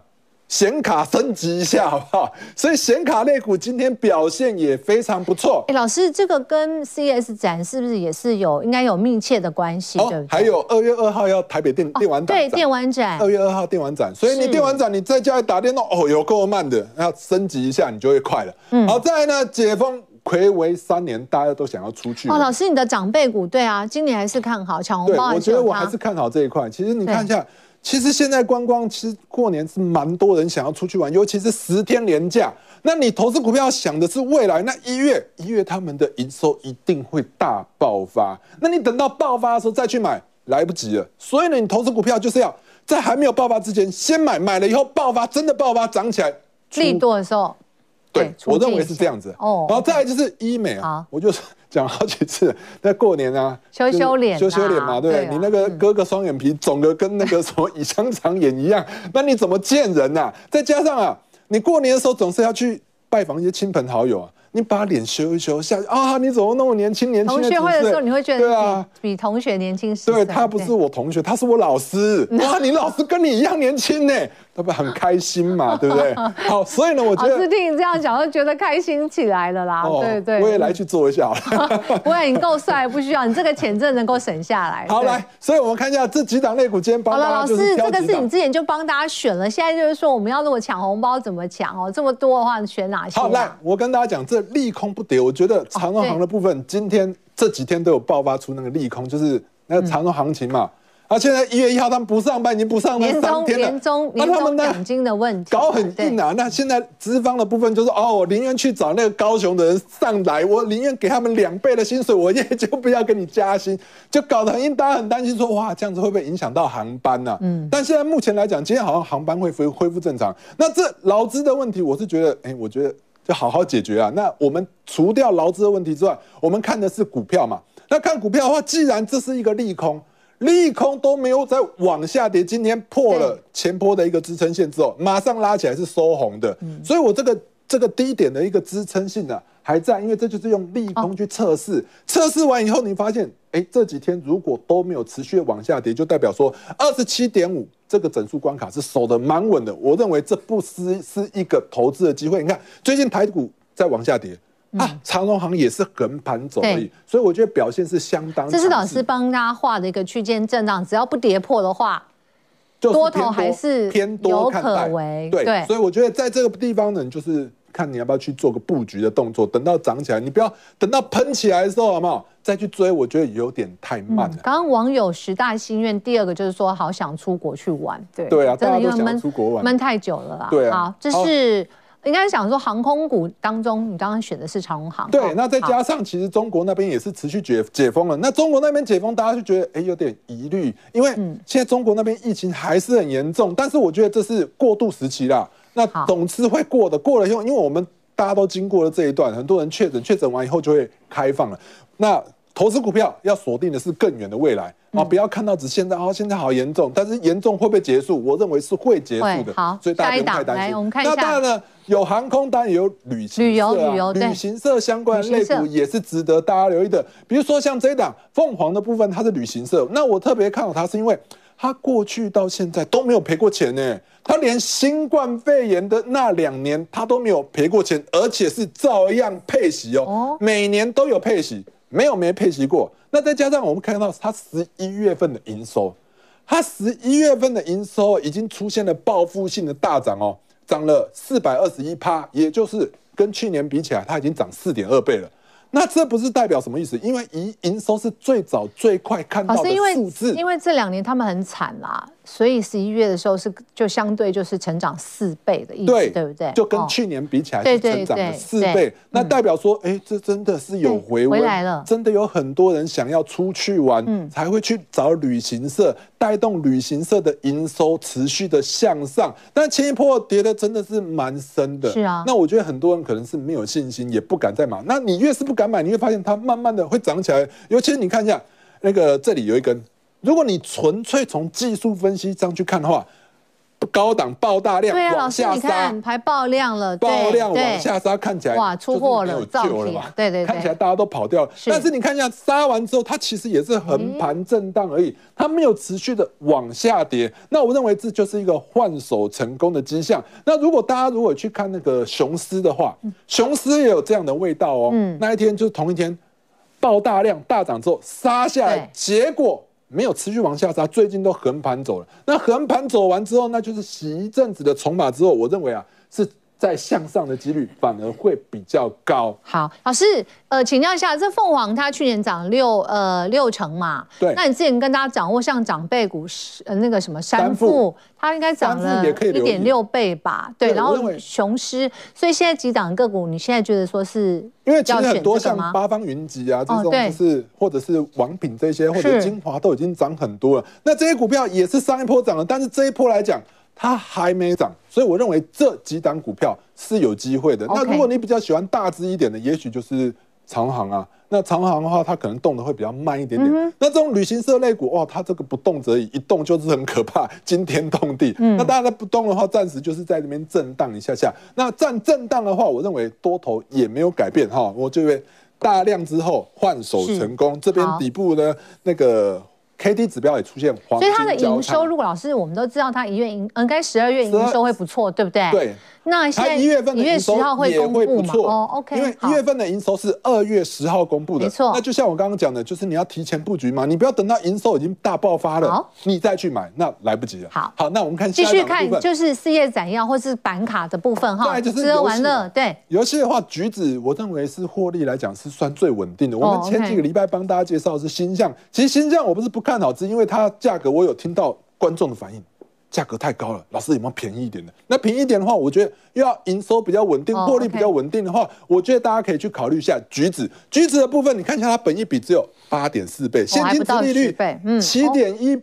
Speaker 3: 显卡升级一下好不好？所以显卡类股今天表现也非常不错。
Speaker 1: 哎，老师，这个跟 CES 展是不是也是有应该有密切的关系？哦，
Speaker 3: 还有二月二号要台北电电玩展，
Speaker 1: 对，电玩展。
Speaker 3: 二月二号电玩展，所以你电玩展你在家里打电动，哦，有够慢的，要升级一下你就会快了。嗯，好，再来呢，解封暌违三年，大家都想要出去。
Speaker 1: 哦，老师，你的长辈股对啊，今年还是看好抢红包。
Speaker 3: 我觉得我还是看好这一块。其实你看一下。其实现在观光，其实过年是蛮多人想要出去玩，尤其是十天连假。那你投资股票要想的是未来，那一月一月他们的营收一定会大爆发。那你等到爆发的时候再去买，来不及了。所以呢，你投资股票就是要在还没有爆发之前先买，买了以后爆发真的爆发涨起来，
Speaker 1: 利多的时候。
Speaker 3: 对，我认为是这样子。哦，然后再来就是医美啊，我就讲好几次，[laughs] 在过年啊，
Speaker 1: 修修脸，
Speaker 3: 修修脸嘛，对不对？你那个割个双眼皮，肿的跟那个什么以香肠眼一样，[laughs] 那你怎么见人呐？再加上啊，你过年的时候总是要去拜访一些亲朋好友啊。你把脸修一修，下去啊！你怎么那么年轻？年轻
Speaker 1: 同学会的时候，你会觉得对啊，比同学年轻十岁。
Speaker 3: 对，他不是我同学，他是我老师。[laughs] 哇，你老师跟你一样年轻呢，他不很开心嘛？[laughs] 对不对？好，所以呢，我觉得
Speaker 1: 老师听你这样讲，就觉得开心起来了啦。对对，
Speaker 3: 我也来去做一下。
Speaker 1: 不会，你够帅，不需要你这个钱，真的能够省下来。
Speaker 3: 好，来，所以我们看一下这几档肋骨，今天帮好了，老师，
Speaker 1: 这个是你之前就帮大家选了，现在就是说我们要如果抢红包怎么抢哦？这么多的话，你选哪些？
Speaker 3: 好，来，我跟大家讲，这利空不跌。我觉得长荣行的部分，今天这几天都有爆发出那个利空，就是那个长荣行情嘛。啊，现在一月一号他们不上班，已经不上班三天了。
Speaker 1: 那他们奖金的问题
Speaker 3: 搞很硬啊。那现在资方的部分就是哦，我宁愿去找那个高雄的人上来，我宁愿给他们两倍的薪水，我也就不要给你加薪，就搞得很硬。大家很担心说，哇，这样子会不会影响到航班呢？嗯。但现在目前来讲，今天好像航班会恢恢复正常。那这劳资的问题，我是觉得，哎，我觉得。就好好解决啊。那我们除掉劳资的问题之外，我们看的是股票嘛。那看股票的话，既然这是一个利空，利空都没有再往下跌，今天破了前波的一个支撑线之后，马上拉起来是收红的。所以我这个这个低点的一个支撑性呢还在，因为这就是用利空去测试，测试完以后你发现，哎，这几天如果都没有持续往下跌，就代表说二十七点五这个整数关卡是守得蛮稳的。我认为这不失是一个投资的机会。你看最近台股在往下跌。啊，长荣行也是横盘走而已，所以我觉得表现是相当。
Speaker 1: 这是老师帮大家画的一个区间震荡，只要不跌破的话，多头还是偏多有可为。
Speaker 3: 对，所以我觉得在这个地方呢，就是看你要不要去做个布局的动作，等到涨起来，你不要等到喷起来的时候，好不好？再去追，我觉得有点太慢了。
Speaker 1: 刚刚网友十大心愿，第二个就是说好想出国去玩。对
Speaker 3: 对啊，真的因为闷出国玩
Speaker 1: 闷太久了啦。
Speaker 3: 对
Speaker 1: 啊，好，这是。应该想说，航空股当中，你刚刚选的是长荣航。
Speaker 3: 对，那再加上其实中国那边也是持续解解封了。那中国那边解封，大家就觉得哎有点疑虑，因为现在中国那边疫情还是很严重。但是我觉得这是过渡时期啦。那总之会过的，过了以后，因为我们大家都经过了这一段，很多人确诊，确诊完以后就会开放了。那投资股票要锁定的是更远的未来啊！不要看到只现在哦，现在好严重，但是严重会不会结束？我认为是会结束的。
Speaker 1: 好，
Speaker 3: 所以大家不用太担心。那当然呢，有航空，当然也有旅行、
Speaker 1: 旅游、旅游、
Speaker 3: 旅行社相关的类股也是值得大家留意的。比如说像这一档凤凰的部分，它是旅行社。那我特别看好它，是因为它过去到现在都没有赔过钱呢。它连新冠肺炎的那两年，它都没有赔过钱，而且是照样配息哦，每年都有配息。没有没配息过，那再加上我们看到它十一月份的营收，它十一月份的营收已经出现了报复性的大涨哦，涨了四百二十一趴，也就是跟去年比起来，它已经涨四点二倍了。那这不是代表什么意思？因为营营收是最早最快看到的数字，
Speaker 1: 因为这两年他们很惨啦。所以十一月的时候是就相对就是成长四倍的意思，对，对不对？
Speaker 3: 就跟去年比起来是成长了四倍，那代表说，哎，这真的是有回温，回来了，真的有很多人想要出去玩，嗯，才会去找旅行社，带动旅行社的营收持续的向上。但前一波跌的真的是蛮深的，
Speaker 1: 是啊。
Speaker 3: 那我觉得很多人可能是没有信心，也不敢再买。那你越是不敢买，你会发现它慢慢的会涨起来。尤其是你看一下那个这里有一根。如果你纯粹从技术分析上去看的话，高档爆大量，往下看，
Speaker 1: 还爆量了，
Speaker 3: 爆量往下杀，看起来
Speaker 1: 哇，出货了，救了嘛，对对，
Speaker 3: 看起来大家都跑掉了。但是你看一下，杀完之后，它其实也是横盘震荡而已，它没有持续的往下跌。那我认为这就是一个换手成功的迹象。那如果大家如果去看那个雄狮的话，雄狮也有这样的味道哦。那一天就是同一天，爆大量大涨之后杀下来，结果。没有持续往下杀，最近都横盘走了。那横盘走完之后，那就是洗一阵子的筹码之后，我认为啊是。在向上的几率反而会比较高。
Speaker 1: 好，老师，呃，请教一下，这凤凰它去年涨六呃六成嘛？
Speaker 3: 对。
Speaker 1: 那你之前跟大家讲过，像长辈股呃那个什么三富，它应该涨了一点六倍吧？对。然后雄狮，所以现在几档个股，你现在觉得说是？
Speaker 3: 因为其实很多像八方云集啊这种，就是或者是王品这些，或者精华都已经涨很多了。那这些股票也是上一波涨了，但是这一波来讲。它还没涨，所以我认为这几档股票是有机会的。那如果你比较喜欢大只一点的，也许就是长航啊。那长航的话，它可能动的会比较慢一点点。嗯、那这种旅行社类股，哇，它这个不动则已，一动就是很可怕，惊天动地。嗯、那当然它不动的话，暂时就是在这边震荡一下下。那站震荡的话，我认为多头也没有改变哈。我这边大量之后换手成功，这边底部呢那个。K D 指标也出现黄金，
Speaker 1: 所以它的营收，如果老师我们都知道，它一月营，应该十二月营收会不错，对不对？
Speaker 3: 对。
Speaker 1: 那现在一月份的营收也会不错哦。OK，
Speaker 3: 因为一月份的营收是二月十号公布的，没错。那就像我刚刚讲的，就是你要提前布局嘛，你不要等到营收已经大爆发了，你再去买，那来不及了。
Speaker 1: 好，
Speaker 3: 好，那我们看
Speaker 1: 继续看，就是事业展要或是板卡的部分哈，就是吃喝玩乐。对，
Speaker 3: 游戏的话，橘子我认为是获利来讲是算最稳定的。我们前几个礼拜帮大家介绍的是星象，其实星象我不是不看好，只因为它价格我有听到观众的反应。价格太高了，老师有没有便宜一点的？那便宜一点的话，我觉得又要营收比较稳定，获利比较稳定的话，我觉得大家可以去考虑一下橘子。橘子的部分，你看一下它本益比只有八点四倍，现金殖利率七点一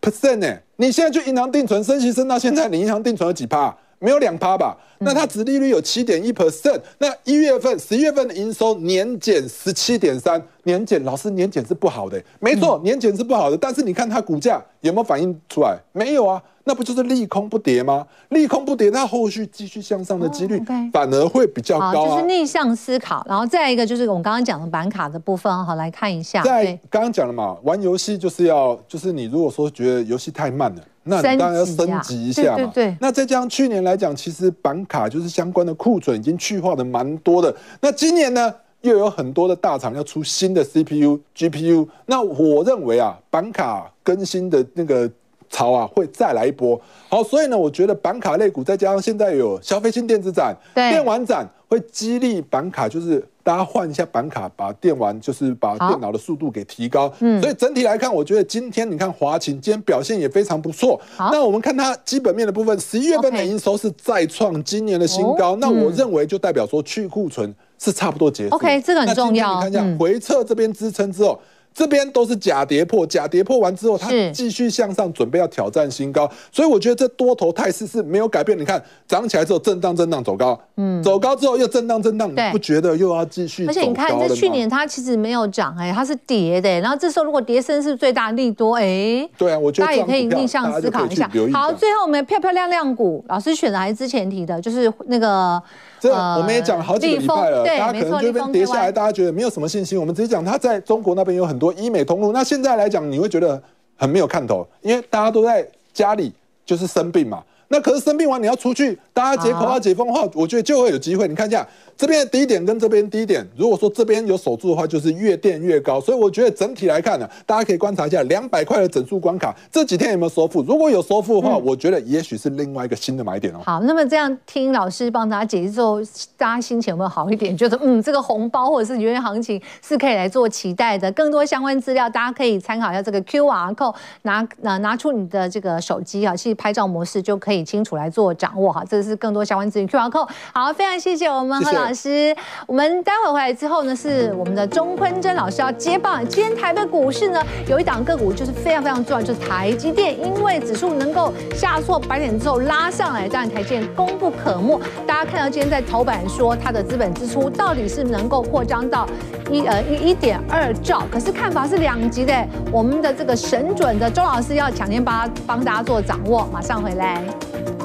Speaker 3: percent 呢。你现在去银行定存，升息升到现在，你银行定存有几趴？没有两趴吧？那它殖利率有七点一 percent，那一月份、十一月份的营收年减十七点三，年检，老师年检是不好的，没错，年检是不好的，但是你看它股价有没有反映出来？没有啊，那不就是利空不跌吗？利空不跌，它后续继续向上的几率反而会比较高，
Speaker 1: 就是逆向思考。然后再一个就是我们刚刚讲的板卡的部分，好来看一下。
Speaker 3: 在刚刚讲了嘛，玩游戏就是要，就是你如果说觉得游戏太慢了。那你当然要升级一下嘛。对对对。那再加上去年来讲，其实板卡就是相关的库存已经去化的蛮多的。那今年呢，又有很多的大厂要出新的 CPU、GPU。那我认为啊，板卡更新的那个潮啊，会再来一波。好，所以呢，我觉得板卡类股再加上现在有消费性电子展、电玩展，会激励板卡，就是。大家换一下板卡，把电玩就是把电脑的速度给提高。嗯，所以整体来看，我觉得今天你看华擎今天表现也非常不错。那我们看它基本面的部分，十一月份的营收是再创今年的新高。那我认为就代表说去库存是差不多结束。
Speaker 1: OK，这个很重要。
Speaker 3: 你看一下回撤这边支撑之后。这边都是假跌破，假跌破完之后，它继续向上，准备要挑战新高，所以我觉得这多头态势是没有改变。你看涨起来之后震荡震荡走高，嗯，走高之后又震荡震荡，你不觉得又要继续？
Speaker 1: 而且你看，这去年它其实没有涨，哎，它是跌的，然后这时候如果跌升是最大利多，哎，
Speaker 3: 对啊，我觉得
Speaker 1: 大家也可以逆向思考一下。好，最后我们漂漂亮亮股，老师选的还是之前提的，就是那个。
Speaker 3: 这我们也讲了好几个礼拜了，大家可能这边跌下来，大家觉得没有什么信心。我们直接讲，它在中国那边有很多医美通路。那现在来讲，你会觉得很没有看头，因为大家都在家里就是生病嘛。那可是生病完你要出去，大家解口要解封的话，我觉得就会有机会。你看一下这边的低点跟这边低点，如果说这边有守住的话，就是越垫越高。所以我觉得整体来看呢，大家可以观察一下两百块的整数关卡这几天有没有收复。如果有收复的话，我觉得也许是另外一个新的买点哦。
Speaker 1: 好，那么这样听老师帮大家解释之后，大家心情有没有好一点？觉得嗯，这个红包或者是原油行情是可以来做期待的。更多相关资料，大家可以参考一下这个 QR code，拿拿拿出你的这个手机啊，去拍照模式就可以清楚来做。掌握哈，这是更多相关资讯 QR code。好，非常谢谢我们何老师。我们待会回来之后呢，是我们的钟坤真老师要接棒。今天台北股市呢，有一档个股就是非常非常重要，就是台积电，因为指数能够下挫百点之后拉上来，当然台积电功不可没。大家看到今天在头版说它的资本支出到底是能够扩张到一呃一一点二兆，可是看法是两极的。我们的这个神准的周老师要抢先帮帮大家做掌握，马上回来。thank you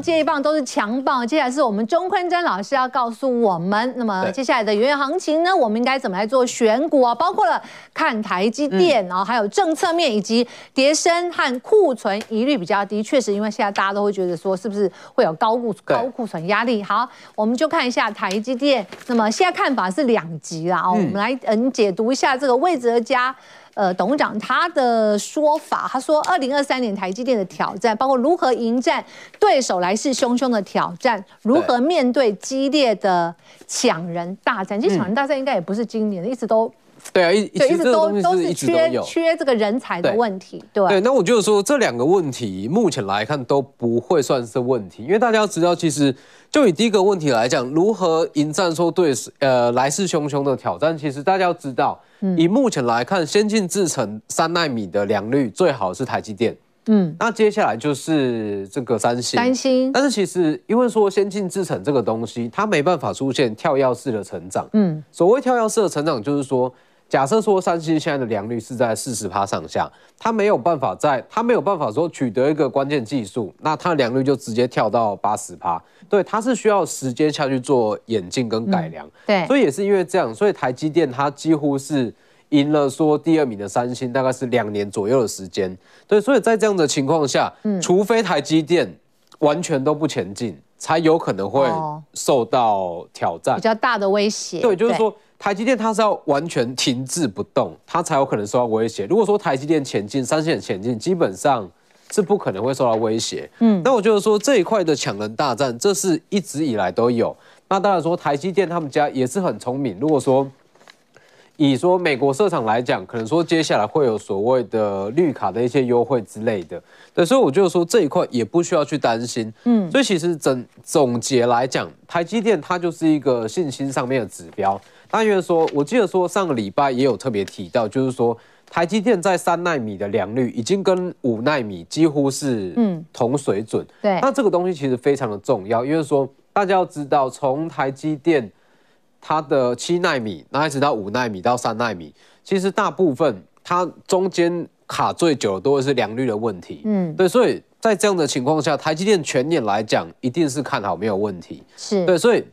Speaker 1: 棒接一棒都是强棒，接下来是我们钟坤珍老师要告诉我们，那么接下来的元月行情呢，我们应该怎么来做选股啊？包括了看台积电，然后还有政策面以及跌升和库存疑虑比较低，确实因为现在大家都会觉得说是不是会有高库高库存压力？好，我们就看一下台积电，那么现在看法是两极啦，哦，我们来嗯解读一下这个魏哲家。呃，董事长他的说法，他说，二零二三年台积电的挑战，包括如何迎战对手来势汹汹的挑战，如何面对激烈的抢人大战。其实抢人大战应该也不是今年的，一直都
Speaker 4: 对啊，一对一直都
Speaker 1: 都是缺缺这个人才的问题。对对，
Speaker 4: 那我就是说这两个问题目前来看都不会算是问题，因为大家要知道，其实就以第一个问题来讲，如何迎战说对呃来势汹汹的挑战，其实大家要知道。以目前来看，先进制程三纳米的良率最好是台积电。嗯，那接下来就是这个三星。
Speaker 1: 三星，
Speaker 4: 但是其实因为说先进制程这个东西，它没办法出现跳跃式的成长。嗯，所谓跳跃式的成长，就是说。假设说三星现在的良率是在四十趴上下，它没有办法在，它没有办法说取得一个关键技术，那它的良率就直接跳到八十趴。对，它是需要时间下去做演进跟改良。嗯、对，所以也是因为这样，所以台积电它几乎是赢了说第二名的三星，大概是两年左右的时间。对，所以在这样的情况下，嗯、除非台积电完全都不前进，才有可能会受到挑战，
Speaker 1: 比较大的威胁。
Speaker 4: 对，就是说。台积电它是要完全停滞不动，它才有可能受到威胁。如果说台积电前进，三星前进，基本上是不可能会受到威胁。嗯，那我觉得说这一块的抢人大战，这是一直以来都有。那当然说台积电他们家也是很聪明。如果说以说美国设厂来讲，可能说接下来会有所谓的绿卡的一些优惠之类的。对，所以我觉得说这一块也不需要去担心。嗯，所以其实整总结来讲，台积电它就是一个信心上面的指标。但因为说，我记得说上个礼拜也有特别提到，就是说台积电在三纳米的良率已经跟五纳米几乎是嗯同水准。对，那这个东西其实非常的重要，因为说大家要知道，从台积电它的七纳米，那一直到五纳米到三纳米，其实大部分它中间卡最久的都会是良率的问题。嗯，对，所以在这样的情况下，台积电全年来讲一定是看好没有问题。是对，所以。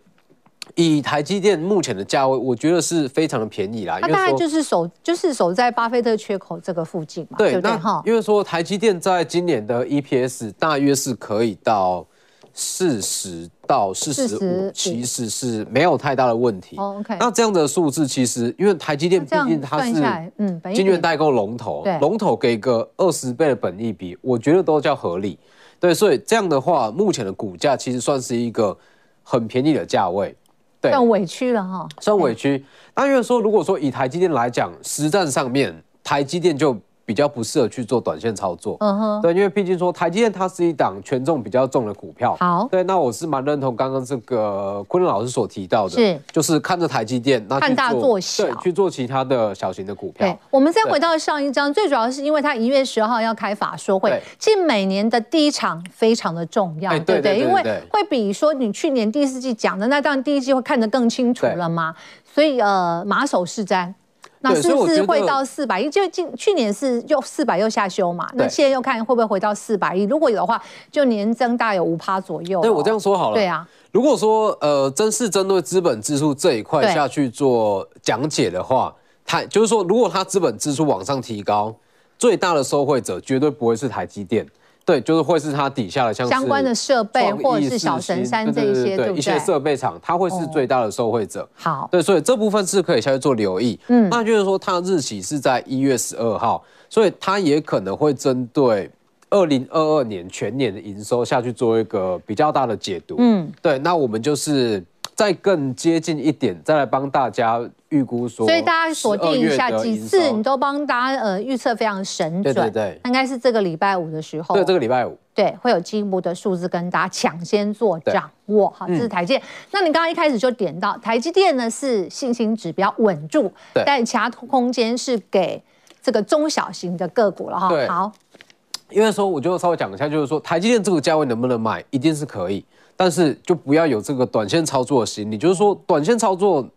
Speaker 4: 以台积电目前的价位，我觉得是非常的便宜啦。
Speaker 1: 它大概就是守，就是守在巴菲特缺口这个附近嘛，对，对不对？哈，
Speaker 4: 因为说台积电在今年的 EPS 大约是可以到四十到四十五，其实是没有太大的问题。哦，OK。那这样的数字，其实因为台积电毕竟它是嗯晶圆代工龙头，龙头给个二十倍的本益比，我觉得都叫合理。对，所以这样的话，目前的股价其实算是一个很便宜的价位。对，
Speaker 1: 算委屈了哈，
Speaker 4: 算委屈。那因为说，如果说以台积电来讲，实战上面，台积电就。比较不适合去做短线操作，嗯哼，对，因为毕竟说台积电它是一档权重比较重的股票，好，对，那我是蛮认同刚刚这个昆仑老师所提到的，是，就是看着台积电，那
Speaker 1: 看大做小，
Speaker 4: 对，去做其他的小型的股票。对，
Speaker 1: 我们再回到上一章，最主要是因为它一月十号要开法说会，其实每年的第一场非常的重要，对不对？因为会比说你去年第四季讲的那当然第一季会看得更清楚了嘛，所以呃，马首是瞻。那是不是会到四百亿？就今去年是又四百又下修嘛？那现在又看会不会回到四百亿？如果有的话，就年增大有五趴左右。
Speaker 4: 对，我这样说好了。对啊，如果说呃，真是针对资本支出这一块下去做讲解的话，它就是说，如果它资本支出往上提高，最大的受惠者绝对不会是台积电。对，就是会是它底下的像
Speaker 1: 相关的设备或者是小神山这一些，对
Speaker 4: 一些设备厂，它会是最大的受惠者。
Speaker 1: 好，
Speaker 4: 对，所以这部分是可以下去做留意。嗯，那就是说它日期是在一月十二号，所以它也可能会针对二零二二年全年的营收下去做一个比较大的解读。嗯，对，那我们就是。再更接近一点，再来帮大家预估说，
Speaker 1: 所以大家锁定一下几次，你都帮大家呃预测非常神准。对对对，应该是这个礼拜五的时候。
Speaker 4: 对，这个礼拜五。
Speaker 1: 对，会有进一步的数字跟大家抢先做掌握。好，这是台积电。那你刚刚一开始就点到台积电呢，是信心指标稳住，但其他空间是给这个中小型的个股了哈。好，
Speaker 4: 因为说我就稍微讲一下，就是说台积电这个价位能不能买，一定是可以。但是就不要有这个短线操作的心理，就是说短线操作，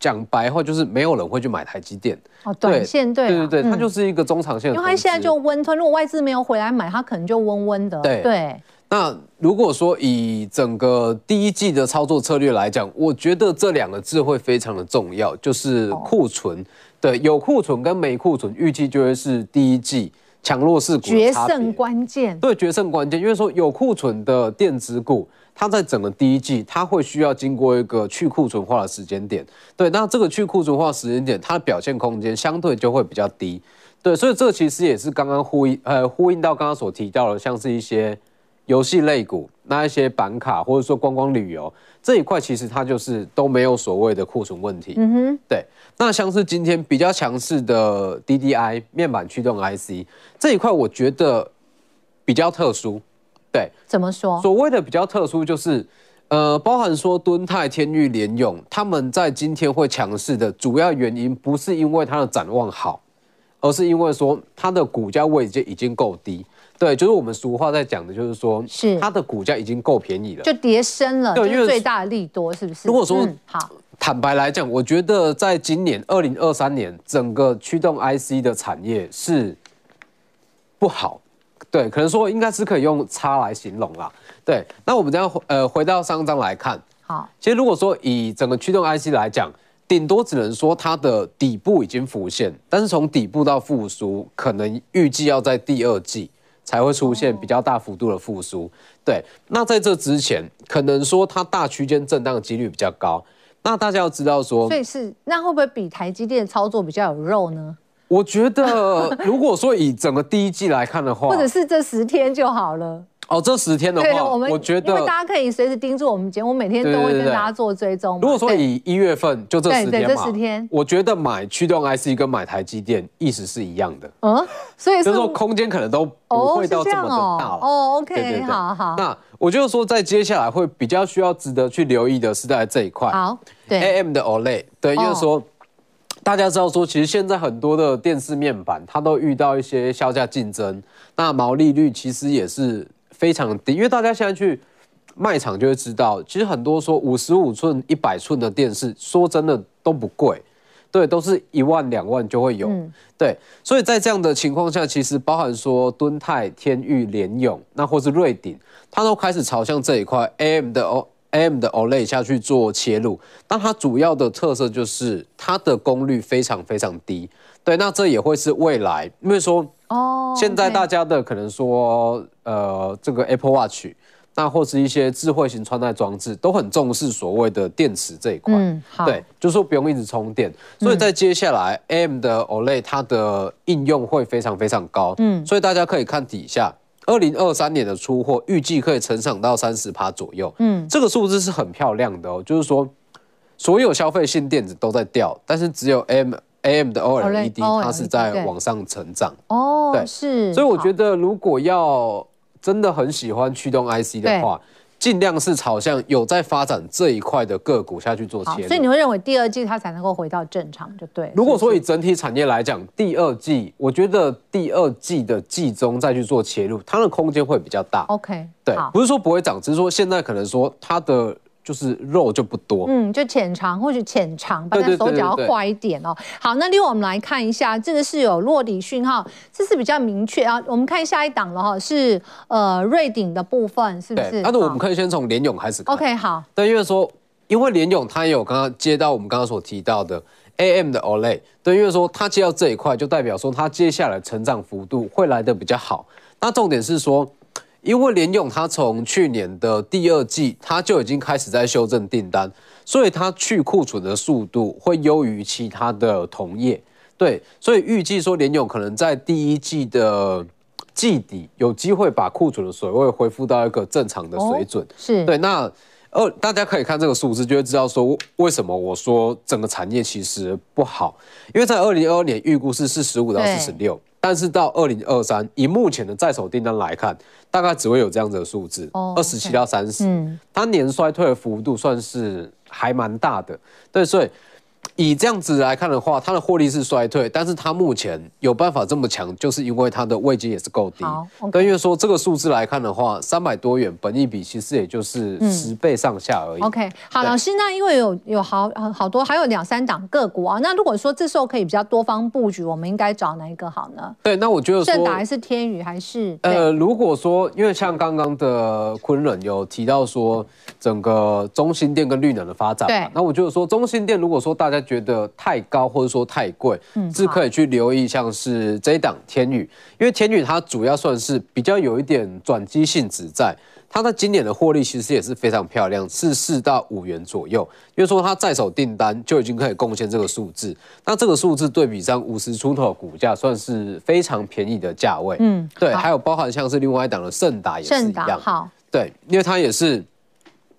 Speaker 4: 讲白话就是没有人会去买台积电。
Speaker 1: 哦，短线对，
Speaker 4: 对对对，它就是一个中长线。因
Speaker 1: 为它现在就温吞，如果外资没有回来买，它可能就温温的。对对。
Speaker 4: 那如果说以整个第一季的操作策略来讲，我觉得这两个字会非常的重要，就是库存。对，有库存跟没库存，预计就会是第一季。强弱势股
Speaker 1: 决胜关键，
Speaker 4: 对，决胜关键，因为说有库存的电子股，它在整个第一季，它会需要经过一个去库存化的时间点，对，那这个去库存化时间点，它的表现空间相对就会比较低，对，所以这其实也是刚刚呼应，呃，呼应到刚刚所提到的，像是一些游戏类股，那一些板卡或者说观光旅游这一块，其实它就是都没有所谓的库存问题，嗯哼，对。那像是今天比较强势的 DDI 面板驱动 IC 这一块，我觉得比较特殊。对，
Speaker 1: 怎么说？
Speaker 4: 所谓的比较特殊，就是呃，包含说敦泰、天域、联咏，他们在今天会强势的主要原因，不是因为它的展望好，而是因为说它的股价位阶已经够低。对，就是我们俗话在讲的，就是说，是它的股价已经够便宜了，
Speaker 1: 就跌升了，就是最大的利多，是不是？
Speaker 4: 如果说、嗯、好。坦白来讲，我觉得在今年二零二三年，整个驱动 IC 的产业是不好，对，可能说应该是可以用差来形容啦。对，那我们这样呃回到上章来看，好，其实如果说以整个驱动 IC 来讲，顶多只能说它的底部已经浮现，但是从底部到复苏，可能预计要在第二季才会出现比较大幅度的复苏。对，那在这之前，可能说它大区间震荡的几率比较高。那大家要知道说，
Speaker 1: 所以是那会不会比台积电操作比较有肉呢？
Speaker 4: 我觉得，[laughs] 如果说以整个第一季来看的话，
Speaker 1: 或者是这十天就好了。
Speaker 4: 哦，这十天的话，我们我觉得，
Speaker 1: 因为大家可以随时盯住我们节目，我每天都会跟大家做追踪。
Speaker 4: 如果说以一月份就这十天嘛，
Speaker 1: 对，这十天，
Speaker 4: 我觉得买驱动 IC 跟买台积电意思是一样的。
Speaker 1: 嗯，所以
Speaker 4: 就是说空间可能都不会到这么的大了。
Speaker 1: 哦，OK，好好。
Speaker 4: 那我就是说，在接下来会比较需要值得去留意的是在这一块。
Speaker 1: 好，对
Speaker 4: ，AM 的 OLED，对，因为说。大家知道说，其实现在很多的电视面板，它都遇到一些销价竞争，那毛利率其实也是非常低。因为大家现在去卖场就会知道，其实很多说五十五寸、一百寸的电视，说真的都不贵，对，都是一万两万就会有，嗯、对。所以在这样的情况下，其实包含说敦泰、天域、联咏，那或是瑞鼎，它都开始朝向这一块 AM 的哦。AM 的 OLED 下去做切入，那它主要的特色就是它的功率非常非常低。对，那这也会是未来，因为说哦，现在大家的可能说呃，这个 Apple Watch，那或是一些智慧型穿戴装置都很重视所谓的电池这一块。嗯，好。对，就是说不用一直充电，所以在接下来 AM 的 OLED 它的应用会非常非常高。嗯，所以大家可以看底下。二零二三年的出货预计可以成长到三十趴左右，嗯，这个数字是很漂亮的哦。就是说，所有消费性电子都在掉，但是只有 AM AM 的 OLED 它是在往上成长。
Speaker 1: 哦，对，是。
Speaker 4: 所以我觉得，如果要真的很喜欢驱动 IC 的话。尽量是朝向有在发展这一块的个股下去做切入，
Speaker 1: 所以你会认为第二季它才能够回到正常，就对。
Speaker 4: 如果说以整体产业来讲，第二季我觉得第二季的季中再去做切入，它的空间会比较大。
Speaker 1: OK，
Speaker 4: 对，不是说不会涨，只是说现在可能说它的。就是肉就不多，
Speaker 1: 嗯，就浅尝或者浅尝，把它手脚要快一点哦。好，那另外我们来看一下，这个是有落底讯号，这是比较明确啊。我们看下一档了哈，是呃瑞鼎的部分，是不是？
Speaker 4: 那我们可以先从联勇开始看。
Speaker 1: OK，好。
Speaker 4: 对，因为说，因为联勇它也有刚刚接到我们刚刚所提到的 AM 的 Olay，对，因为说它接到这一块，就代表说它接下来成长幅度会来的比较好。那重点是说。因为联咏它从去年的第二季，它就已经开始在修正订单，所以它去库存的速度会优于其他的同业。对，所以预计说联咏可能在第一季的季底有机会把库存的水位恢复到一个正常的水准。是对，那二大家可以看这个数字，就会知道说为什么我说整个产业其实不好，因为在二零二二年预估是四十五到四十六。但是到二零二三，以目前的在手订单来看，大概只会有这样子的数字，二十七到三十，嗯，它年衰退的幅度算是还蛮大的，对，所以。以这样子来看的话，它的获利是衰退，但是它目前有办法这么强，就是因为它的位阶也是够低。好，okay. 因为说这个数字来看的话，三百多元，本益比其实也就是十倍上下而已。嗯、OK，好，老师，那因为有有好好多，还有两三档个股啊，那如果说这时候可以比较多方布局，我们应该找哪一个好呢？对，那我觉得盛达还是天宇还是？呃，如果说因为像刚刚的昆仑有提到说整个中心店跟绿能的发展，对，那我觉得说中心店如果说大家。觉得太高或者说太贵，嗯，是可以去留意，像是这一档天宇，因为天宇它主要算是比较有一点转机性质在，它的今年的获利其实也是非常漂亮，是四到五元左右，因为说它在手订单就已经可以贡献这个数字，那这个数字对比上五十出头的股价，算是非常便宜的价位，嗯，对，还有包含像是另外一档的盛达也是一样，好，对，因为它也是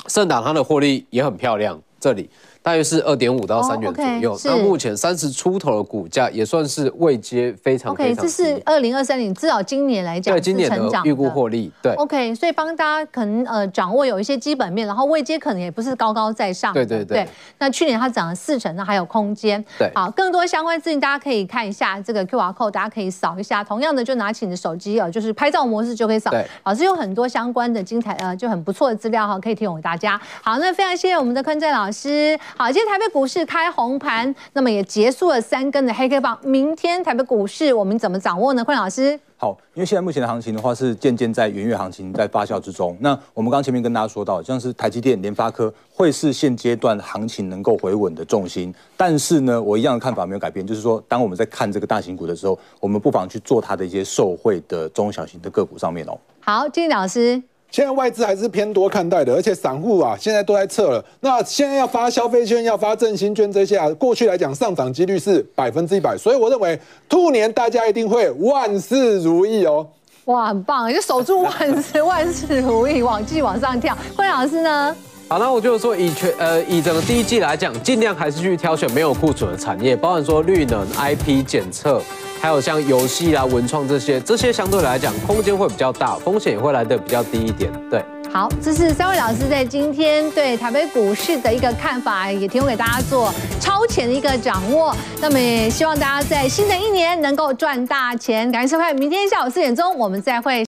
Speaker 4: 盛达，它的获利也很漂亮，这里。大约是二点五到三元左右，那、oh, 目前三十出头的股价也算是位阶非常非常低。OK，这是二零二三年，至少今年来讲，对今年的预估获利。对，OK，所以帮大家可能呃掌握有一些基本面，然后位阶可能也不是高高在上。对对对，对。那去年它涨了四成，那还有空间。对，好，更多相关资讯大家可以看一下这个 QR code，大家可以扫一下。同样的，就拿起你的手机哦，就是拍照模式就可以扫。对，老师有很多相关的精彩呃就很不错的资料哈，可以提供给大家。好，那非常谢谢我们的坤正老师。好，今天台北股市开红盘，那么也结束了三根的黑 K 棒。明天台北股市我们怎么掌握呢？坤老师，好，因为现在目前的行情的话是渐渐在元月行情在发酵之中。那我们刚前面跟大家说到，像是台积电、联发科会是现阶段行情能够回稳的重心。但是呢，我一样的看法没有改变，就是说，当我们在看这个大型股的时候，我们不妨去做它的一些受惠的中小型的个股上面哦。好，金老师。
Speaker 3: 现在外资还是偏多看待的，而且散户啊现在都在撤了。那现在要发消费券，要发振兴券这些啊，过去来讲上涨几率是百分之一百，所以我认为兔年大家一定会万事如意哦。
Speaker 1: 哇，很棒，就守住万事万事如意，往继续往上跳。惠老师呢？
Speaker 4: 好，那我就是说以全呃以整个第一季来讲，尽量还是去挑选没有库存的产业，包含说绿能、IP 检测。还有像游戏啊、文创这些，这些相对来讲空间会比较大，风险也会来的比较低一点。对，
Speaker 1: 好，这是三位老师在今天对台北股市的一个看法，也提供给大家做超前的一个掌握。那么也希望大家在新的一年能够赚大钱。感谢收看，明天下午四点钟我们再会。